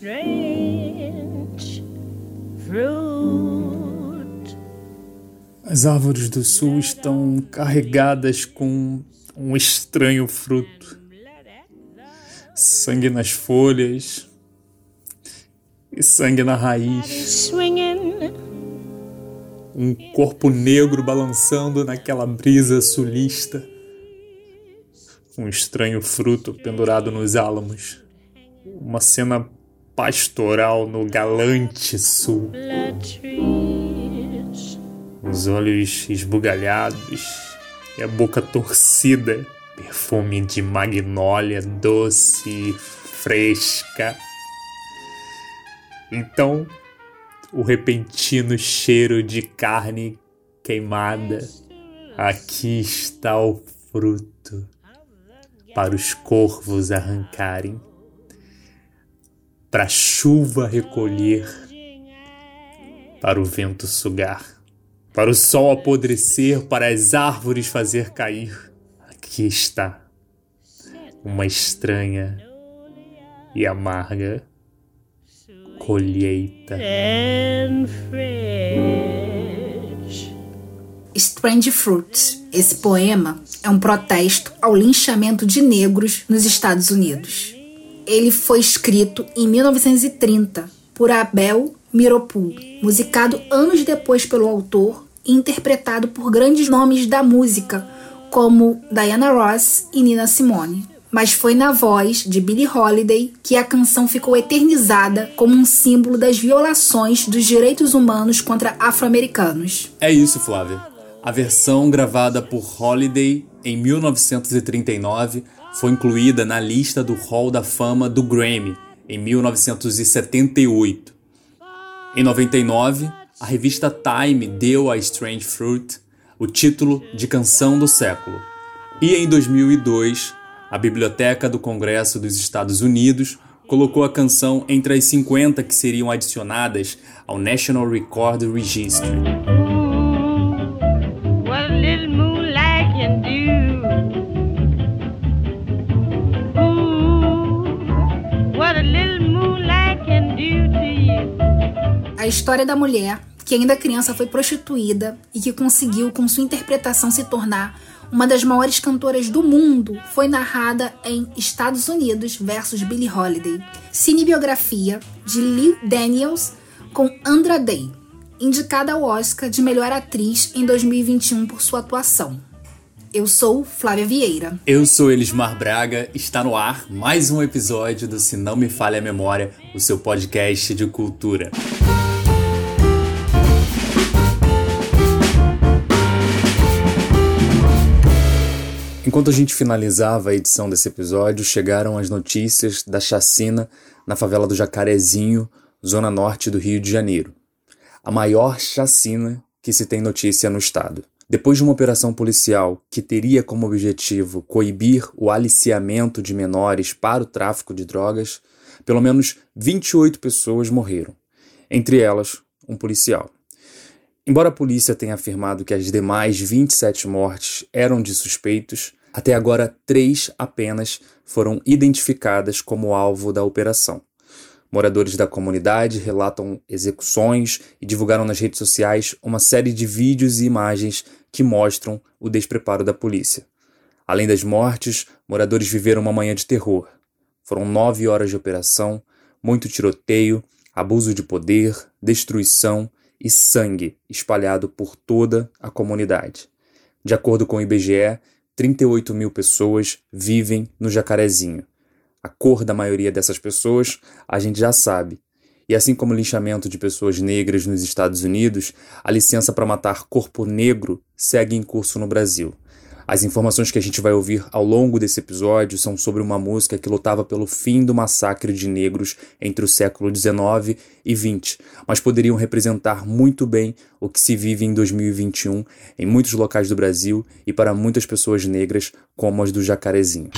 strange fruit. As árvores do sul estão carregadas com um estranho fruto. Sangue nas folhas e sangue na raiz. Um corpo negro balançando naquela brisa sulista. Um estranho fruto pendurado nos álamos. Uma cena pastoral no galante sul. Os olhos esbugalhados e a boca torcida. Perfume de magnólia doce e fresca. Então, o repentino cheiro de carne queimada. Aqui está o fruto para os corvos arrancarem, para a chuva recolher, para o vento sugar, para o sol apodrecer, para as árvores fazer cair. Aqui está uma estranha e amarga colheita. Strange Fruits. Esse poema é um protesto ao linchamento de negros nos Estados Unidos. Ele foi escrito em 1930 por Abel Miropul, musicado anos depois pelo autor e interpretado por grandes nomes da música como Diana Ross e Nina Simone mas foi na voz de Billie Holiday que a canção ficou eternizada como um símbolo das violações dos direitos humanos contra afro-americanos. É isso, Flávia. A versão gravada por Holiday em 1939 foi incluída na lista do Hall da Fama do Grammy em 1978. Em 99, a revista Time deu a Strange Fruit o título de Canção do Século. E em 2002, a Biblioteca do Congresso dos Estados Unidos colocou a canção entre as 50 que seriam adicionadas ao National Record Registry. A história da mulher que ainda criança foi prostituída e que conseguiu com sua interpretação se tornar uma das maiores cantoras do mundo, foi narrada em Estados Unidos versus Billie Holiday. Cinebiografia de Lee Daniels com Andra Day, indicada ao Oscar de melhor atriz em 2021 por sua atuação. Eu sou Flávia Vieira. Eu sou Elismar Braga. Está no ar mais um episódio do Se Não Me Falha a Memória, o seu podcast de cultura. Enquanto a gente finalizava a edição desse episódio, chegaram as notícias da chacina na favela do Jacarezinho, zona norte do Rio de Janeiro. A maior chacina que se tem notícia no estado. Depois de uma operação policial que teria como objetivo coibir o aliciamento de menores para o tráfico de drogas, pelo menos 28 pessoas morreram, entre elas um policial. Embora a polícia tenha afirmado que as demais 27 mortes eram de suspeitos, até agora, três apenas foram identificadas como alvo da operação. Moradores da comunidade relatam execuções e divulgaram nas redes sociais uma série de vídeos e imagens que mostram o despreparo da polícia. Além das mortes, moradores viveram uma manhã de terror. Foram nove horas de operação, muito tiroteio, abuso de poder, destruição e sangue espalhado por toda a comunidade. De acordo com o IBGE, 38 mil pessoas vivem no Jacarezinho. A cor da maioria dessas pessoas a gente já sabe. E assim como o linchamento de pessoas negras nos Estados Unidos, a licença para matar corpo negro segue em curso no Brasil. As informações que a gente vai ouvir ao longo desse episódio são sobre uma música que lutava pelo fim do massacre de negros entre o século XIX e XX, mas poderiam representar muito bem o que se vive em 2021 em muitos locais do Brasil e para muitas pessoas negras, como as do Jacarezinho.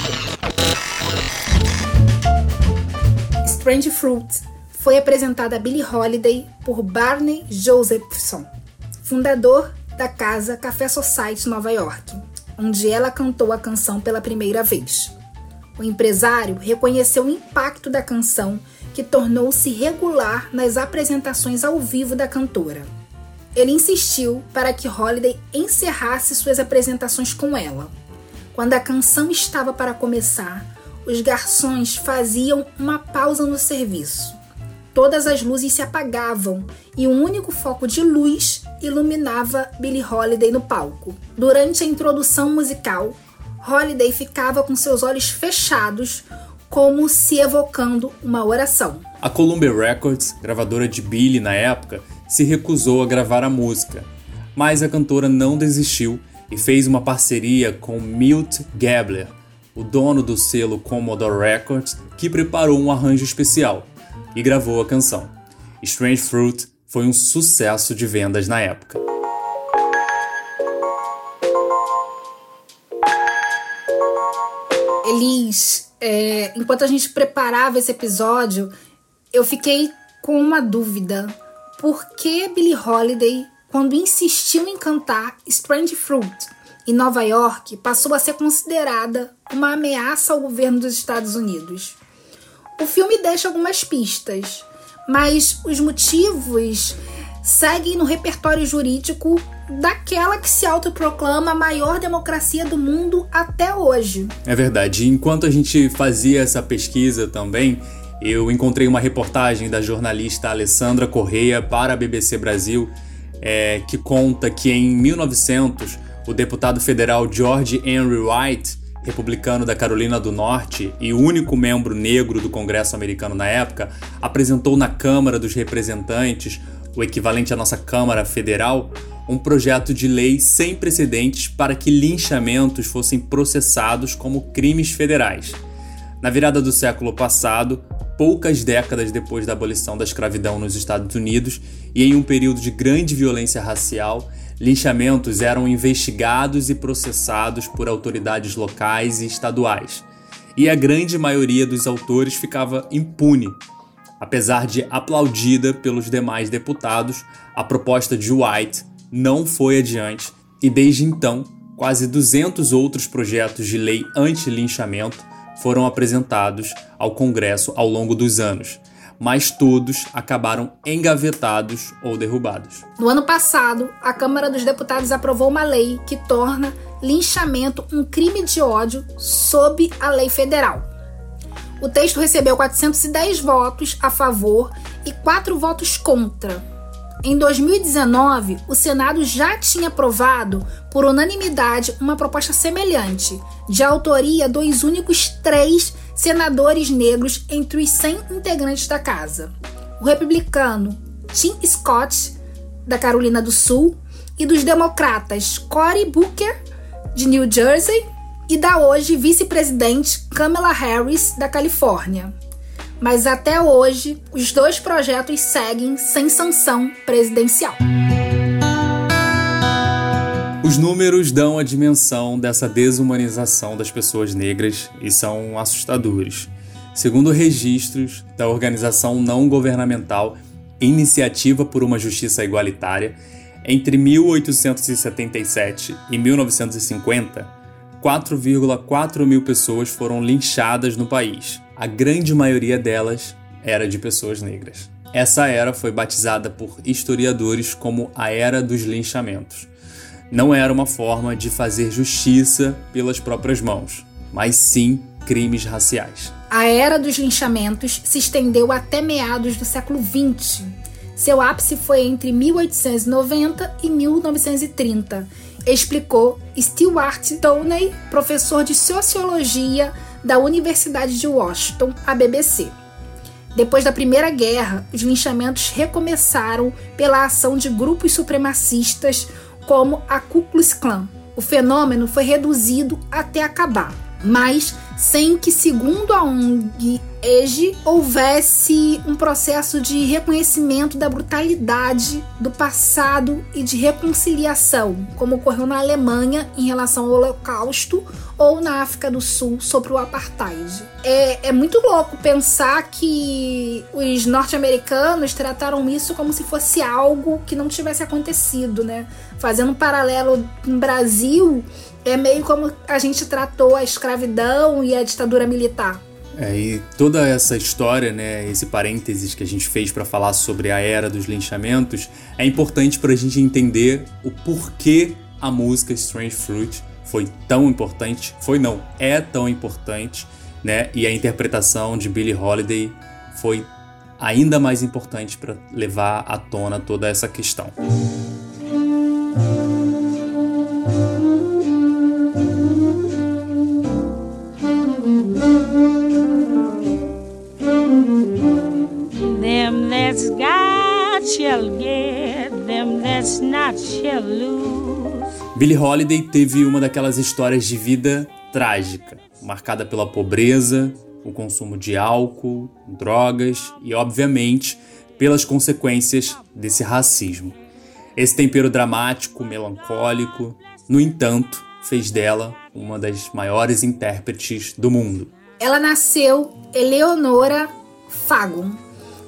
Strange Fruit foi apresentada a Billie Holiday por Barney Josephson, fundador da casa Café Society Nova York onde ela cantou a canção pela primeira vez. O empresário reconheceu o impacto da canção, que tornou-se regular nas apresentações ao vivo da cantora. Ele insistiu para que Holiday encerrasse suas apresentações com ela. Quando a canção estava para começar, os garçons faziam uma pausa no serviço. Todas as luzes se apagavam e um único foco de luz iluminava Billie Holiday no palco. Durante a introdução musical, Holiday ficava com seus olhos fechados, como se evocando uma oração. A Columbia Records, gravadora de Billie na época, se recusou a gravar a música, mas a cantora não desistiu e fez uma parceria com Milt Gabler, o dono do selo Commodore Records, que preparou um arranjo especial e gravou a canção. Strange Fruit foi um sucesso de vendas na época. Elis, é, enquanto a gente preparava esse episódio, eu fiquei com uma dúvida. Por que Billie Holiday, quando insistiu em cantar Strange Fruit em Nova York, passou a ser considerada uma ameaça ao governo dos Estados Unidos? O filme deixa algumas pistas, mas os motivos seguem no repertório jurídico daquela que se autoproclama a maior democracia do mundo até hoje. É verdade. Enquanto a gente fazia essa pesquisa também, eu encontrei uma reportagem da jornalista Alessandra Correia para a BBC Brasil, é, que conta que em 1900 o deputado federal George Henry White republicano da Carolina do Norte e único membro negro do Congresso americano na época, apresentou na Câmara dos Representantes, o equivalente à nossa Câmara Federal, um projeto de lei sem precedentes para que linchamentos fossem processados como crimes federais. Na virada do século passado, poucas décadas depois da abolição da escravidão nos Estados Unidos e em um período de grande violência racial, linchamentos eram investigados e processados por autoridades locais e estaduais, e a grande maioria dos autores ficava impune. Apesar de aplaudida pelos demais deputados, a proposta de White não foi adiante e desde então, quase 200 outros projetos de lei anti-linchamento foram apresentados ao Congresso ao longo dos anos, mas todos acabaram engavetados ou derrubados. No ano passado, a Câmara dos Deputados aprovou uma lei que torna linchamento um crime de ódio sob a lei federal. O texto recebeu 410 votos a favor e 4 votos contra. Em 2019, o Senado já tinha aprovado por unanimidade uma proposta semelhante, de autoria dos únicos três senadores negros entre os 100 integrantes da casa. O republicano Tim Scott, da Carolina do Sul, e dos democratas Cory Booker, de New Jersey, e da hoje vice-presidente Kamala Harris, da Califórnia. Mas até hoje, os dois projetos seguem sem sanção presidencial. Os números dão a dimensão dessa desumanização das pessoas negras e são assustadores. Segundo registros da organização não governamental Iniciativa por uma Justiça Igualitária, entre 1877 e 1950, 4,4 mil pessoas foram linchadas no país. A grande maioria delas era de pessoas negras. Essa era foi batizada por historiadores como a Era dos Linchamentos não era uma forma de fazer justiça pelas próprias mãos, mas sim crimes raciais. A era dos linchamentos se estendeu até meados do século XX. Seu ápice foi entre 1890 e 1930, explicou Stewart Toney, professor de sociologia da Universidade de Washington, a BBC. Depois da Primeira Guerra, os linchamentos recomeçaram pela ação de grupos supremacistas como a Ku Klux Klan. O fenômeno foi reduzido até acabar, mas sem que, segundo a ONG age houvesse um processo de reconhecimento da brutalidade do passado e de reconciliação, como ocorreu na Alemanha em relação ao Holocausto ou na África do Sul sobre o apartheid. É, é muito louco pensar que os norte-americanos trataram isso como se fosse algo que não tivesse acontecido, né? Fazendo um paralelo com o Brasil, é meio como a gente tratou a escravidão e a ditadura militar. É, e toda essa história, né, esse parênteses que a gente fez para falar sobre a era dos linchamentos, é importante para a gente entender o porquê a música Strange Fruit foi tão importante, foi não, é tão importante, né? E a interpretação de Billie Holiday foi ainda mais importante para levar à tona toda essa questão. Them that's got shall get, them that's not shall lose. Billie Holiday teve uma daquelas histórias de vida trágica, marcada pela pobreza, o consumo de álcool, drogas e, obviamente, pelas consequências desse racismo. Esse tempero dramático, melancólico, no entanto, fez dela uma das maiores intérpretes do mundo. Ela nasceu Eleonora Fagon,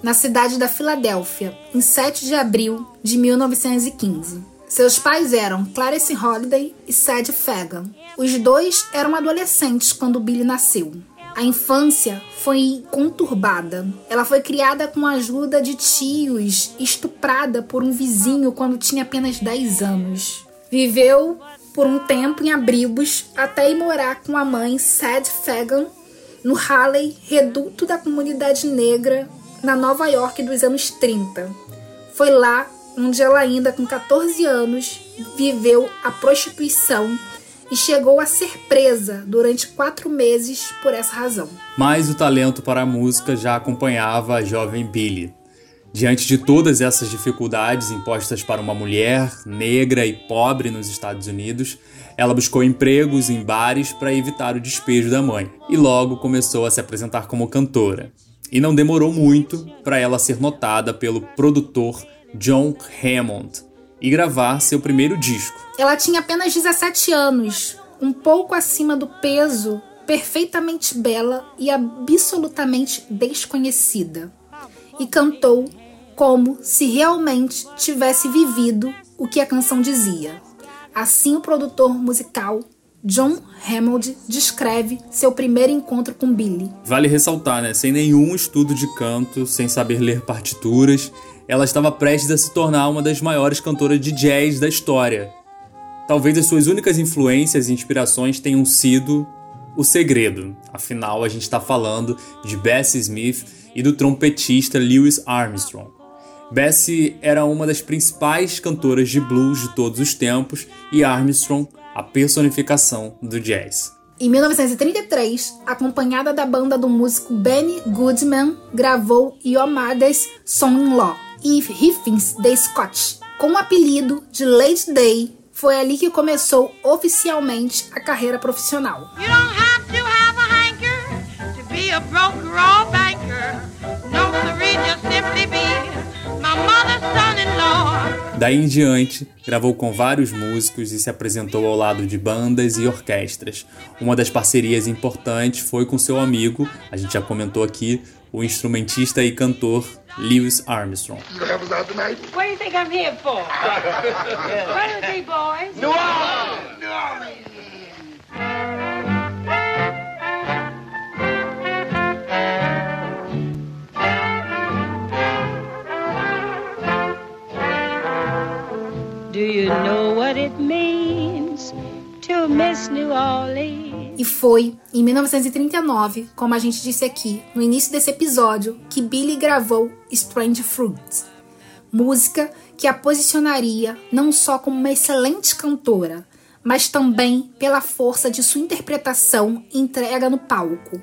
na cidade da Filadélfia, em 7 de abril de 1915. Seus pais eram Clarence Holiday e Sadie Fagan. Os dois eram adolescentes quando Billy nasceu. A infância foi conturbada. Ela foi criada com a ajuda de tios, estuprada por um vizinho quando tinha apenas 10 anos. Viveu por um tempo em abrigos até ir morar com a mãe Sad Fagan no Harley, reduto da comunidade negra na Nova York dos anos 30. Foi lá onde ela, ainda com 14 anos, viveu a prostituição e chegou a ser presa durante quatro meses por essa razão. Mas o talento para a música já acompanhava a jovem Billy. Diante de todas essas dificuldades impostas para uma mulher negra e pobre nos Estados Unidos, ela buscou empregos em bares para evitar o despejo da mãe e logo começou a se apresentar como cantora. E não demorou muito para ela ser notada pelo produtor John Hammond e gravar seu primeiro disco. Ela tinha apenas 17 anos, um pouco acima do peso, perfeitamente bela e absolutamente desconhecida, e cantou como se realmente tivesse vivido o que a canção dizia. Assim, o produtor musical John Hammond descreve seu primeiro encontro com Billy. Vale ressaltar, né? Sem nenhum estudo de canto, sem saber ler partituras, ela estava prestes a se tornar uma das maiores cantoras de jazz da história. Talvez as suas únicas influências e inspirações tenham sido o segredo. Afinal, a gente está falando de Bessie Smith e do trompetista Louis Armstrong. Bessie era uma das principais cantoras de blues de todos os tempos e Armstrong a personificação do jazz. Em 1933, acompanhada da banda do músico Benny Goodman, gravou Yomade's Son-in-Law e Riffins de Scott, com o apelido de Lady Day. Foi ali que começou oficialmente a carreira profissional. You don't have to have a hanker to be a broker Daí em diante, gravou com vários músicos e se apresentou ao lado de bandas e orquestras. Uma das parcerias importantes foi com seu amigo, a gente já comentou aqui, o instrumentista e cantor Louis Armstrong. E foi em 1939, como a gente disse aqui no início desse episódio, que Billy gravou Strange Fruits, música que a posicionaria não só como uma excelente cantora, mas também pela força de sua interpretação e entrega no palco.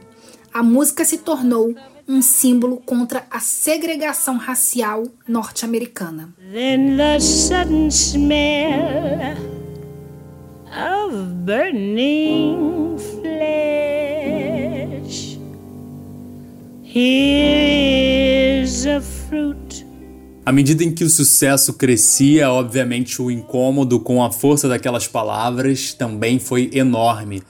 A música se tornou um símbolo contra a segregação racial norte-americana. Then the sudden smell of burning flesh Here's a fruit. À medida em que o sucesso crescia, obviamente o incômodo com a força daquelas palavras também foi enorme.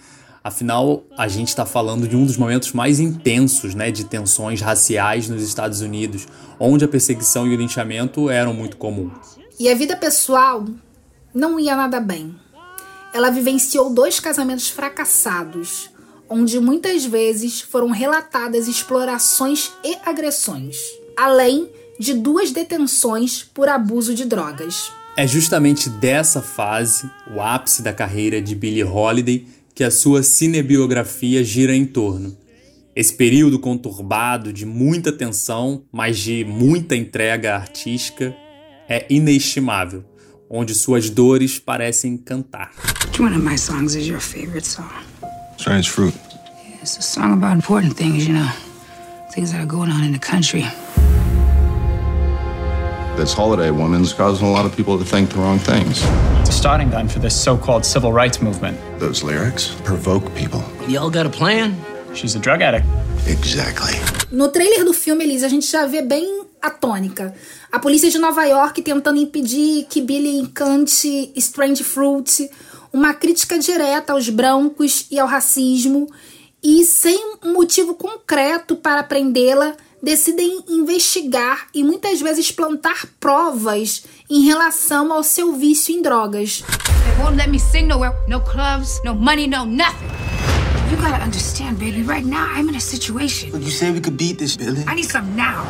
Afinal, a gente está falando de um dos momentos mais intensos né, de tensões raciais nos Estados Unidos, onde a perseguição e o linchamento eram muito comuns. E a vida pessoal não ia nada bem. Ela vivenciou dois casamentos fracassados, onde muitas vezes foram relatadas explorações e agressões, além de duas detenções por abuso de drogas. É justamente dessa fase, o ápice da carreira de Billie Holiday, que a sua cinebiografia gira em torno. Esse período conturbado de muita tensão, mas de muita entrega artística, é inestimável, onde suas dores parecem cantar. Which one of my songs is your favorite song? Strange fruit. It's a song about important things, you know, things that are going on in the country. This holiday woman's causing a lot of people to think the wrong things. Starting gun for this so called civil rights movement. Those lyrics provoke people. Y'all got a plan? She's a drug addict. Exactly. No trailer do filme, Elise, a gente já vê bem a tônica. A polícia de Nova York tentando impedir que Billy encante Strange Fruit, uma crítica direta aos brancos e ao racismo, e sem um motivo concreto para prendê-la, decidem investigar e muitas vezes plantar provas em relação ao seu vício em drogas. They won't let me sing nowhere. No clubs, no money, no nothing. You gotta understand, baby, right now I'm in a situation. You said we could beat this, Billy. I need some now.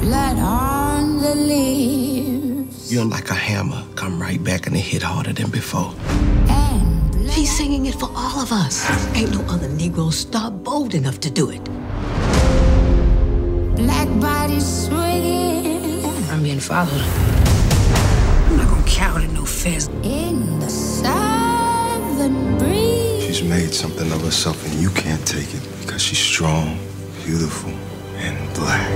Blood on the leaves. You're like a hammer. Come right back and it hit harder than before. And blood. She's singing it for all of us. Ain't no other Negro star bold enough to do it. Black bodies swinging I'm being followed. I'm not gonna cower to no in the southern breeze. She's made something of herself, and you can't take it because she's strong, beautiful, and black.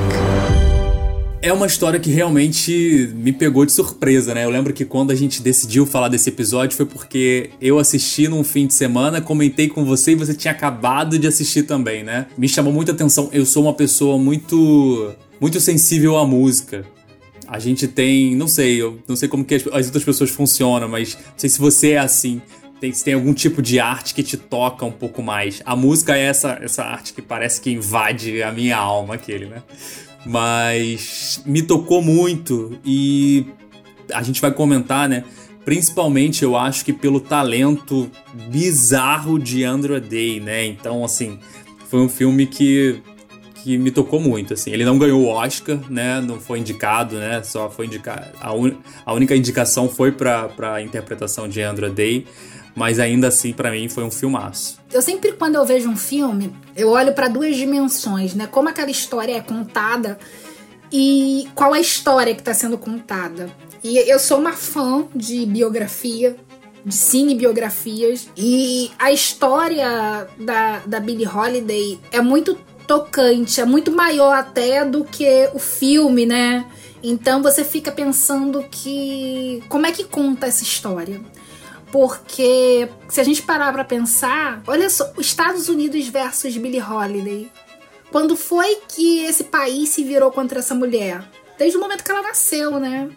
É uma história que realmente me pegou de surpresa, né? Eu lembro que quando a gente decidiu falar desse episódio foi porque eu assisti num fim de semana, comentei com você e você tinha acabado de assistir também, né? Me chamou muita atenção. Eu sou uma pessoa muito muito sensível à música. A gente tem, não sei, eu não sei como que as, as outras pessoas funcionam, mas não sei se você é assim. Tem, se tem algum tipo de arte que te toca um pouco mais. A música é essa, essa arte que parece que invade a minha alma, aquele, né? Mas me tocou muito e a gente vai comentar, né? Principalmente eu acho que pelo talento bizarro de Andrew Day, né? Então, assim, foi um filme que, que me tocou muito, assim. Ele não ganhou o Oscar, né? Não foi indicado, né? Só foi indicado. A, un... a única indicação foi pra, pra interpretação de Andrew Day, mas ainda assim, pra mim, foi um filmaço. Eu sempre, quando eu vejo um filme, eu olho para duas dimensões, né? Como aquela história é contada e qual é a história que está sendo contada. E eu sou uma fã de biografia, de cinebiografias, e a história da, da Billie Holiday é muito tocante, é muito maior até do que o filme, né? Então você fica pensando que. Como é que conta essa história? Porque se a gente parar pra pensar, olha só, Estados Unidos versus Billie Holiday. Quando foi que esse país se virou contra essa mulher? Desde o momento que ela nasceu, né?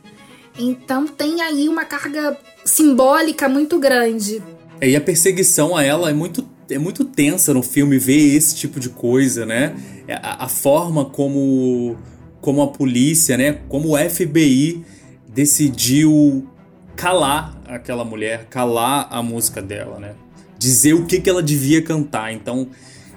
Então tem aí uma carga simbólica muito grande. É, e a perseguição a ela é muito, é muito tensa no filme ver esse tipo de coisa, né? É, A, a forma como, como a polícia, né? Como o FBI decidiu calar aquela mulher, calar a música dela, né? Dizer o que, que ela devia cantar. Então,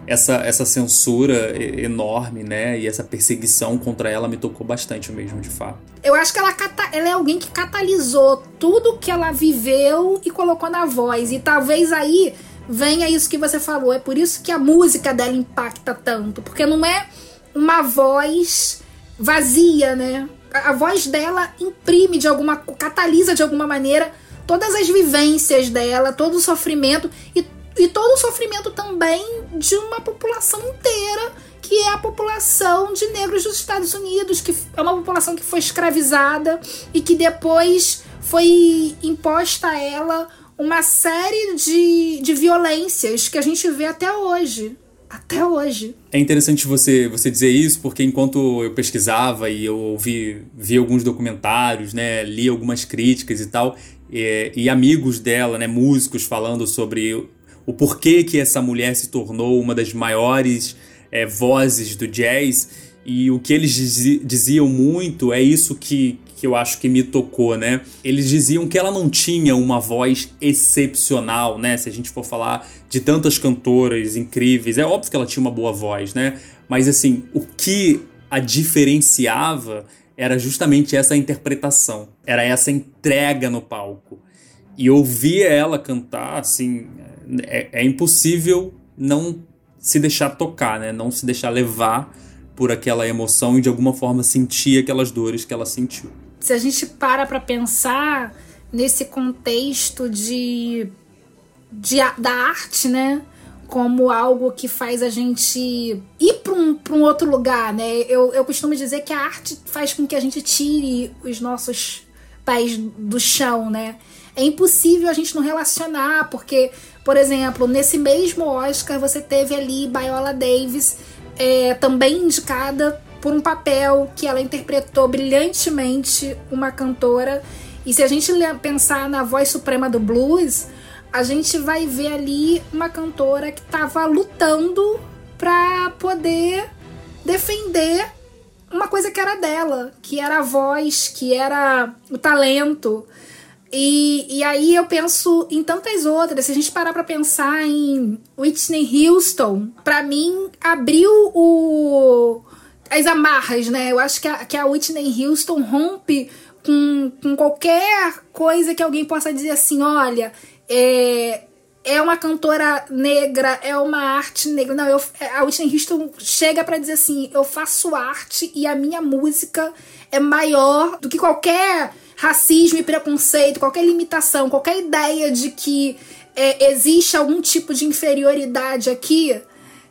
essa, essa censura enorme, né? E essa perseguição contra ela me tocou bastante mesmo, de fato. Eu acho que ela, ela é alguém que catalisou tudo que ela viveu e colocou na voz. E talvez aí venha isso que você falou. É por isso que a música dela impacta tanto. Porque não é uma voz vazia, né? A a voz dela imprime de alguma. catalisa de alguma maneira todas as vivências dela, todo o sofrimento e, e todo o sofrimento também de uma população inteira que é a população de negros dos Estados Unidos, que é uma população que foi escravizada e que depois foi imposta a ela uma série de, de violências que a gente vê até hoje. até hoje. É interessante você, você dizer isso, porque enquanto eu pesquisava e eu ouvi, vi alguns documentários, né, li algumas críticas e tal, e, e amigos dela, né, músicos falando sobre o, o porquê que essa mulher se tornou uma das maiores é, vozes do jazz, e o que eles diziam muito é isso que, que eu acho que me tocou, né? Eles diziam que ela não tinha uma voz excepcional, né? Se a gente for falar de tantas cantoras incríveis, é óbvio que ela tinha uma boa voz, né? Mas assim, o que a diferenciava era justamente essa interpretação, era essa entrega no palco. E ouvir ela cantar, assim, é, é impossível não se deixar tocar, né? Não se deixar levar por aquela emoção e de alguma forma sentir aquelas dores que ela sentiu se a gente para para pensar nesse contexto de, de da arte, né? Como algo que faz a gente ir para um, um outro lugar, né? Eu, eu costumo dizer que a arte faz com que a gente tire os nossos pés do chão, né? É impossível a gente não relacionar, porque, por exemplo, nesse mesmo Oscar você teve ali Viola Davis, é, também indicada por um papel que ela interpretou brilhantemente uma cantora. E se a gente pensar na voz suprema do blues, a gente vai ver ali uma cantora que estava lutando para poder defender uma coisa que era dela, que era a voz, que era o talento. E, e aí eu penso em tantas outras. Se a gente parar para pensar em Whitney Houston, para mim abriu o, as amarras, né? Eu acho que a, que a Whitney Houston rompe com, com qualquer coisa que alguém possa dizer assim: olha, é, é uma cantora negra, é uma arte negra. Não, eu, a Whitney Houston chega para dizer assim: eu faço arte e a minha música é maior do que qualquer racismo e preconceito, qualquer limitação, qualquer ideia de que é, existe algum tipo de inferioridade aqui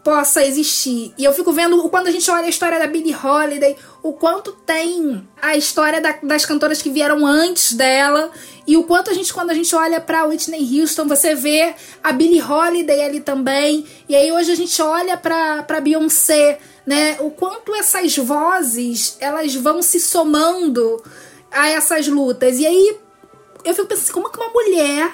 possa existir. E eu fico vendo quando a gente olha a história da Billie Holiday, o quanto tem a história da, das cantoras que vieram antes dela e o quanto a gente quando a gente olha para Whitney Houston, você vê a Billie Holiday ali também. E aí hoje a gente olha para Beyoncé, né? O quanto essas vozes, elas vão se somando a essas lutas. E aí eu fico pensando assim, como que uma mulher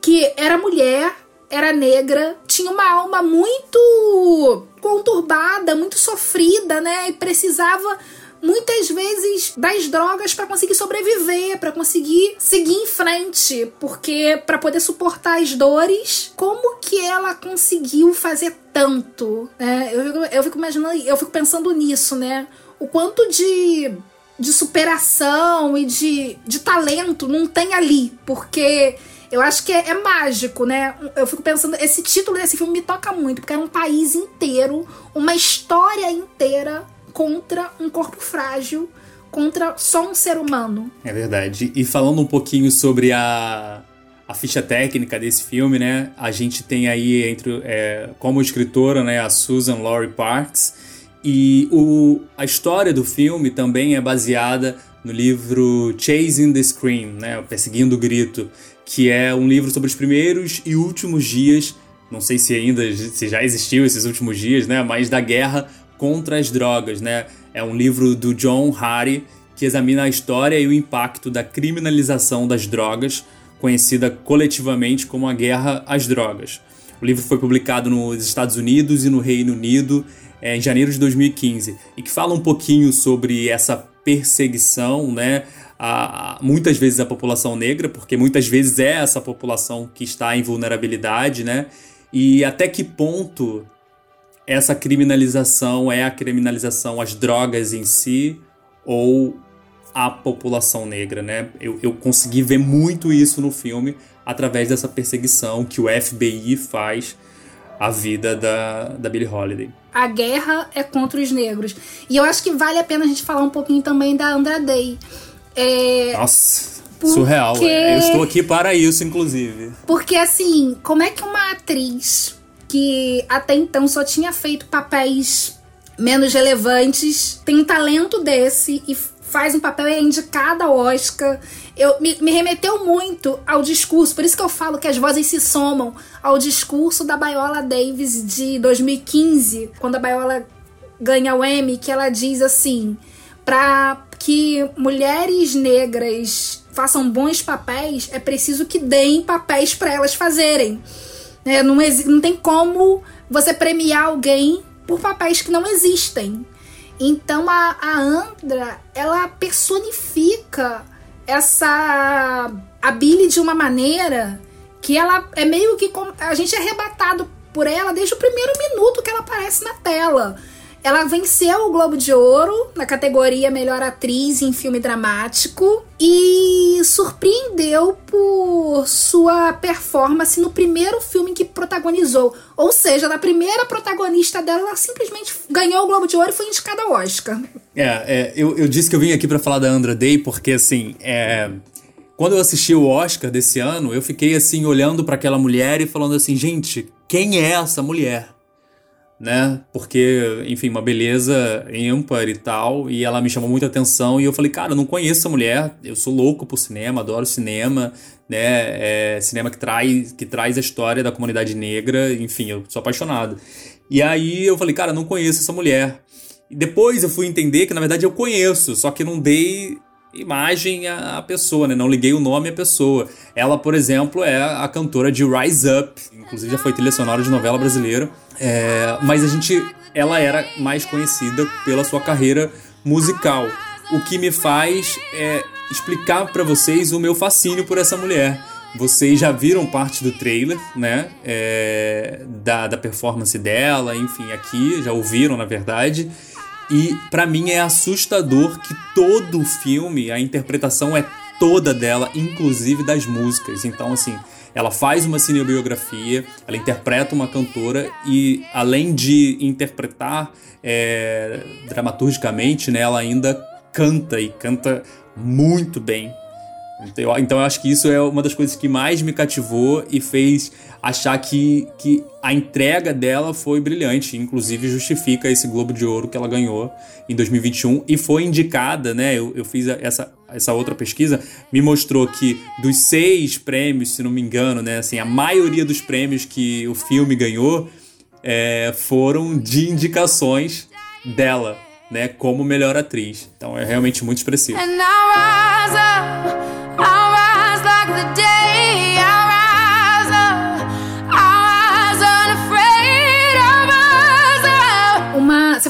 que era mulher era negra, tinha uma alma muito conturbada, muito sofrida, né? E precisava muitas vezes das drogas para conseguir sobreviver, para conseguir seguir em frente, porque para poder suportar as dores, como que ela conseguiu fazer tanto? Né? Eu, eu fico imaginando, eu fico pensando nisso, né? O quanto de de superação e de, de talento não tem ali, porque eu acho que é, é, mágico, né? Eu fico pensando, esse título desse filme me toca muito, porque é um país inteiro, uma história inteira contra um corpo frágil, contra só um ser humano. É verdade. E falando um pouquinho sobre a, a ficha técnica desse filme, né? A gente tem aí entre é, como escritora, né, a Susan Laurie Parks. E o, a história do filme também é baseada no livro Chasing the Scream, né, Perseguindo o Grito, que é um livro sobre os primeiros e últimos dias, não sei se ainda se já existiu esses últimos dias, né, mas da guerra contra as drogas, né? É um livro do John Hardy que examina a história e o impacto da criminalização das drogas, conhecida coletivamente como a guerra às drogas. O livro foi publicado nos Estados Unidos e no Reino Unido é, em janeiro de 2015 e que fala um pouquinho sobre essa perseguição, né? A, muitas vezes a população negra, porque muitas vezes é essa população que está em vulnerabilidade, né? E até que ponto essa criminalização é a criminalização às drogas em si ou a população negra, né? Eu, eu consegui ver muito isso no filme através dessa perseguição que o FBI faz à vida da, da Billie Holiday. A guerra é contra os negros. E eu acho que vale a pena a gente falar um pouquinho também da Andra Day é, Nossa, porque... surreal. Eu estou aqui para isso, inclusive. Porque, assim, como é que uma atriz que até então só tinha feito papéis menos relevantes tem um talento desse e faz um papel e é indicada ao Oscar. Eu, me, me remeteu muito ao discurso, por isso que eu falo que as vozes se somam ao discurso da Viola Davis de 2015, quando a Viola ganha o Emmy, que ela diz assim: para que mulheres negras façam bons papéis, é preciso que deem papéis para elas fazerem. É, não, não tem como você premiar alguém por papéis que não existem. Então a, a Andra, ela personifica essa a Billy de uma maneira que ela é meio que a gente é arrebatado por ela desde o primeiro minuto que ela aparece na tela. Ela venceu o Globo de Ouro na categoria Melhor Atriz em Filme Dramático e surpreendeu por sua performance no primeiro filme que protagonizou. Ou seja, da primeira protagonista dela, ela simplesmente ganhou o Globo de Ouro e foi indicada ao Oscar. É, é eu, eu disse que eu vim aqui para falar da Andra Day porque, assim, é, quando eu assisti o Oscar desse ano, eu fiquei assim olhando para aquela mulher e falando assim, gente, quem é essa mulher? Né? Porque, enfim, uma beleza ímpar e tal, e ela me chamou muita atenção e eu falei, cara, eu não conheço essa mulher, eu sou louco por cinema, adoro cinema, né? É cinema que traz, que traz a história da comunidade negra, enfim, eu sou apaixonado. E aí eu falei, cara, eu não conheço essa mulher. E depois eu fui entender que na verdade eu conheço, só que não dei imagem à pessoa, né? Não liguei o nome à pessoa. Ela, por exemplo, é a cantora de Rise Up, inclusive já foi trilha sonora de novela brasileira. É, mas a gente, ela era mais conhecida pela sua carreira musical, o que me faz é, explicar para vocês o meu fascínio por essa mulher. Vocês já viram parte do trailer, né? É, da, da performance dela, enfim, aqui, já ouviram, na verdade. E para mim é assustador que todo o filme, a interpretação é toda dela, inclusive das músicas. Então, assim, ela faz uma cinebiografia, ela interpreta uma cantora e, além de interpretar é, dramaturgicamente, né, ela ainda canta e canta muito bem. Então, eu acho que isso é uma das coisas que mais me cativou e fez achar que, que a entrega dela foi brilhante, inclusive justifica esse Globo de Ouro que ela ganhou em 2021 e foi indicada, né? Eu, eu fiz essa, essa outra pesquisa, me mostrou que dos seis prêmios, se não me engano, né? Assim, a maioria dos prêmios que o filme ganhou é, foram de indicações dela, né? Como melhor atriz. Então é realmente muito expressivo.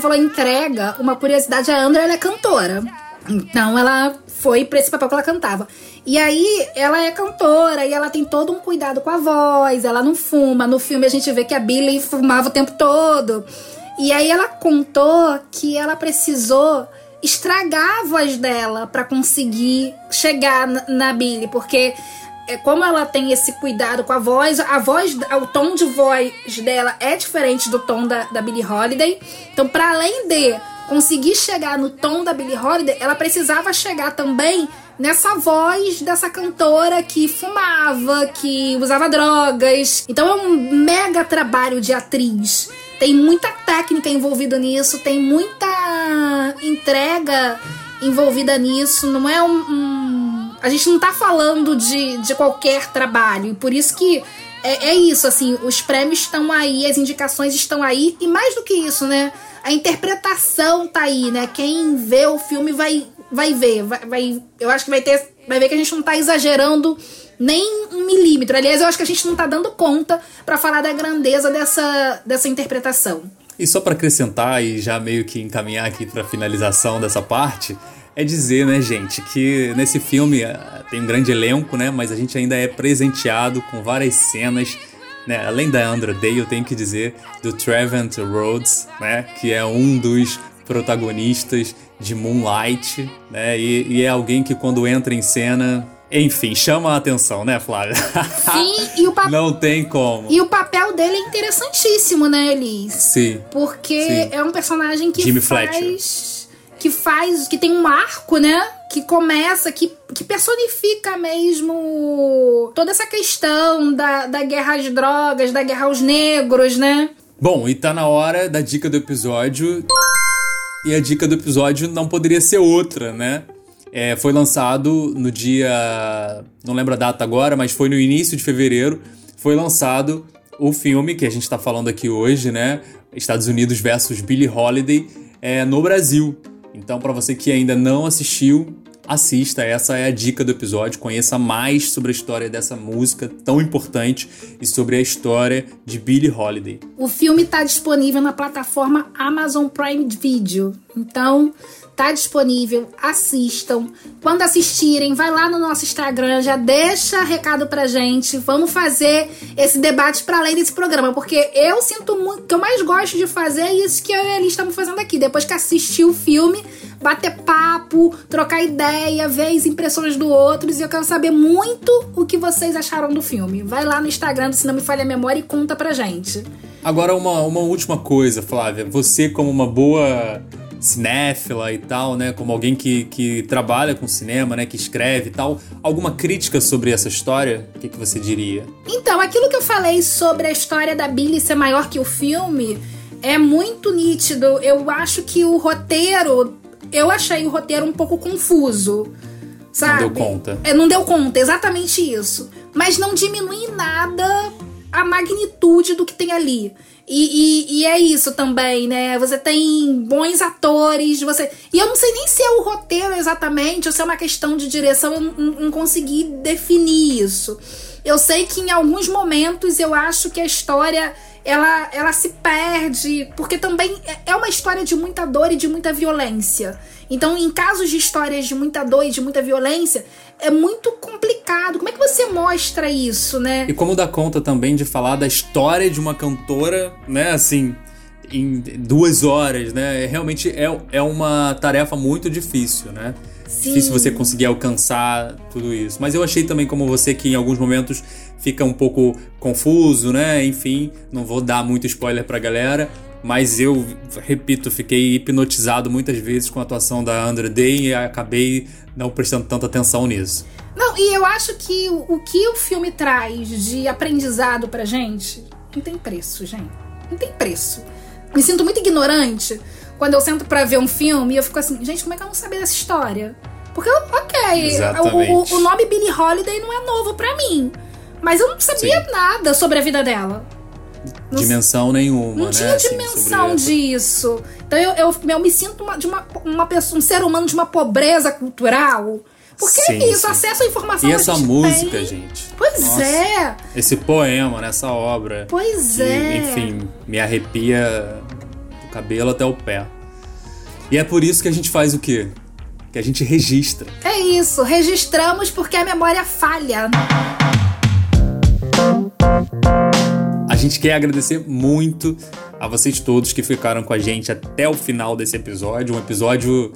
Falou entrega, uma curiosidade, a Andra é cantora. Então ela foi pra esse papel que ela cantava. E aí ela é cantora e ela tem todo um cuidado com a voz, ela não fuma. No filme a gente vê que a Billy fumava o tempo todo. E aí ela contou que ela precisou estragar a voz dela para conseguir chegar na Billy, porque é, como ela tem esse cuidado com a voz, a voz, o tom de voz dela é diferente do tom da, da Billie Holiday. Então, para além de conseguir chegar no tom da Billie Holiday, ela precisava chegar também nessa voz dessa cantora que fumava, que usava drogas. Então é um mega trabalho de atriz. Tem muita técnica envolvida nisso, tem muita entrega envolvida nisso. Não é um, um a gente não tá falando de, de qualquer trabalho. E por isso que é, é isso, assim, os prêmios estão aí, as indicações estão aí. E mais do que isso, né? A interpretação tá aí, né? Quem vê o filme vai, vai ver. Vai, vai, eu acho que vai ter. Vai ver que a gente não tá exagerando nem um milímetro. Aliás, eu acho que a gente não tá dando conta para falar da grandeza dessa, dessa interpretação. E só para acrescentar e já meio que encaminhar aqui para finalização dessa parte, é dizer, né, gente, que nesse filme eh, tem um grande elenco, né, mas a gente ainda é presenteado com várias cenas, né, além da Andra Day, eu tenho que dizer, do Trevant Rhodes, né, que é um dos protagonistas de Moonlight, né, e, e é alguém que quando entra em cena enfim, chama a atenção, né, Flávia? Sim, e o papel. Não tem como. E o papel dele é interessantíssimo, né, Elis? Sim. Porque Sim. é um personagem que Jimmy faz. Fletcher que faz, que tem um arco, né? Que começa, que, que personifica mesmo toda essa questão da, da guerra às drogas, da guerra aos negros, né? Bom, e tá na hora da dica do episódio. E a dica do episódio não poderia ser outra, né? É, foi lançado no dia. Não lembro a data agora, mas foi no início de fevereiro. Foi lançado o filme que a gente está falando aqui hoje, né? Estados Unidos versus Billie Holiday é, no Brasil. Então, para você que ainda não assistiu, assista. Essa é a dica do episódio. Conheça mais sobre a história dessa música tão importante e sobre a história de Billie Holiday. O filme está disponível na plataforma Amazon Prime Video. Então, tá disponível, assistam. Quando assistirem, vai lá no nosso Instagram, já deixa recado pra gente. Vamos fazer esse debate para além desse programa, porque eu sinto muito, que eu mais gosto de fazer é isso que eu e a Eli estamos fazendo aqui. Depois que assistir o filme, bater papo, trocar ideia, ver as impressões do outros, e eu quero saber muito o que vocês acharam do filme. Vai lá no Instagram Se Não Me Falha a Memória e conta pra gente. Agora, uma, uma última coisa, Flávia. Você, como uma boa cinéfila e tal, né? Como alguém que, que trabalha com cinema, né? Que escreve e tal. Alguma crítica sobre essa história? O que, que você diria? Então, aquilo que eu falei sobre a história da Billy ser maior que o filme é muito nítido. Eu acho que o roteiro. Eu achei o roteiro um pouco confuso. Sabe? Não deu conta. É, não deu conta, exatamente isso. Mas não diminui nada a magnitude do que tem ali. E, e, e, é isso também, né? Você tem bons atores, você. E eu não sei nem se é o roteiro exatamente, ou se é uma questão de direção, eu não, não consegui definir isso. Eu sei que em alguns momentos eu acho que a história ela, ela se perde, porque também é, é uma história de muita dor e de muita violência. Então, em casos de histórias de muita dor e de muita violência, é muito complicado. Como é que você mostra isso, né? E como dá conta também de falar da história de uma cantora, né, assim, em duas horas, né? Realmente é, é uma tarefa muito difícil, né? Sim. Difícil você conseguir alcançar tudo isso. Mas eu achei também, como você, que em alguns momentos fica um pouco confuso, né? Enfim, não vou dar muito spoiler pra galera. Mas eu, repito, fiquei hipnotizado muitas vezes com a atuação da Andra Day e acabei não prestando tanta atenção nisso. Não, e eu acho que o, o que o filme traz de aprendizado pra gente não tem preço, gente. Não tem preço. Me sinto muito ignorante quando eu sento pra ver um filme e eu fico assim, gente, como é que eu não sabia dessa história? Porque, ok, o, o, nome Billie Holiday não é novo pra mim. Mas eu não sabia Sim. nada sobre a vida dela dimensão nenhuma. Não né? tinha assim, dimensão disso. Então eu, eu, eu me sinto uma, de uma, uma pessoa, um ser humano de uma pobreza cultural. Porque sim, é isso, sim. acesso à informação. E essa música, tem. gente. Pois Nossa, é. Esse poema nessa obra. Pois que, é. Enfim, me arrepia do cabelo até o pé. E é por isso que a gente faz o quê? Que a gente registra. É isso, registramos porque a memória falha. A gente quer agradecer muito a vocês todos que ficaram com a gente até o final desse episódio. Um episódio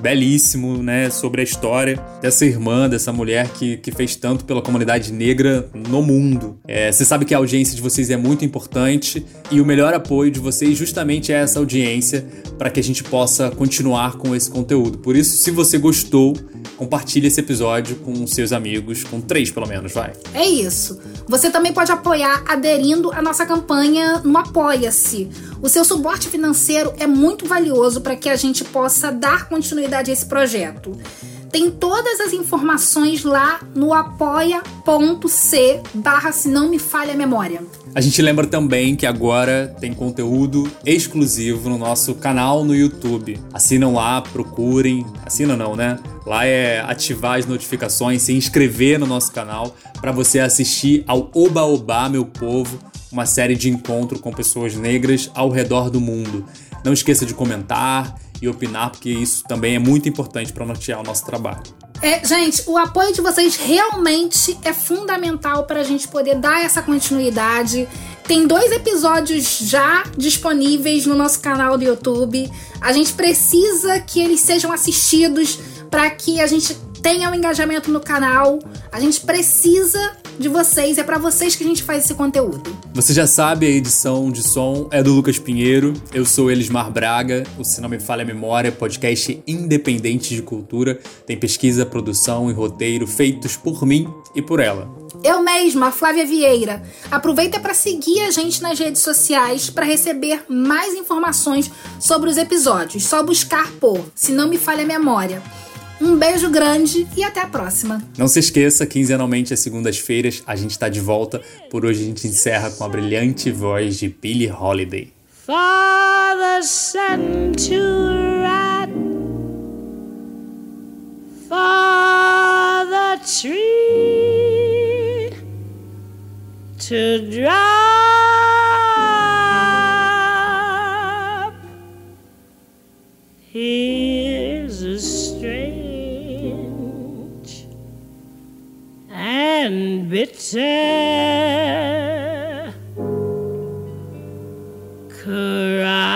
belíssimo, né, sobre a história dessa irmã, dessa mulher que, que fez tanto pela comunidade negra no mundo. É, você sabe que a audiência de vocês é muito importante e o melhor apoio de vocês justamente é essa audiência para que a gente possa continuar com esse conteúdo. Por isso, se você gostou, compartilhe esse episódio com seus amigos, com três pelo menos, vai. É isso. Você também pode apoiar aderindo à nossa campanha no Apoia-se. O seu suporte financeiro é muito valioso para que a gente possa dar continuidade a esse projeto. Tem todas as informações lá no apoia.c barra se não me falha a memória. A gente lembra também que agora tem conteúdo exclusivo no nosso canal no YouTube. Assinam lá, procurem. Assinam não, né? Lá é ativar as notificações, se inscrever no nosso canal para você assistir ao Oba Oba, meu povo, uma série de encontro com pessoas negras ao redor do mundo. Não esqueça de comentar e opinar, porque isso também é muito importante para nortear o nosso trabalho. É, gente, o apoio de vocês realmente é fundamental para a gente poder dar essa continuidade. Tem dois episódios já disponíveis no nosso canal do YouTube. A gente precisa que eles sejam assistidos para que a gente tenha um engajamento no canal. A gente precisa de vocês, é para vocês que a gente faz esse conteúdo. Você já sabe, a edição de som é do Lucas Pinheiro. Eu sou Elismar Braga, o Se Não Me Falha a Memória, podcast independente de cultura. Tem pesquisa, produção e roteiro feitos por mim e por ela. Eu mesma, Flávia Vieira. Aproveita para seguir a gente nas redes sociais para receber mais informações sobre os episódios. Só buscar por Se Não Me Falha a Memória. Um beijo grande e até a próxima. Não se esqueça, quinzenalmente às segundas-feiras a gente está de volta. Por hoje a gente encerra com a brilhante voz de Billie Holiday. For the sun to the tree to drop. Here's and bitter cry.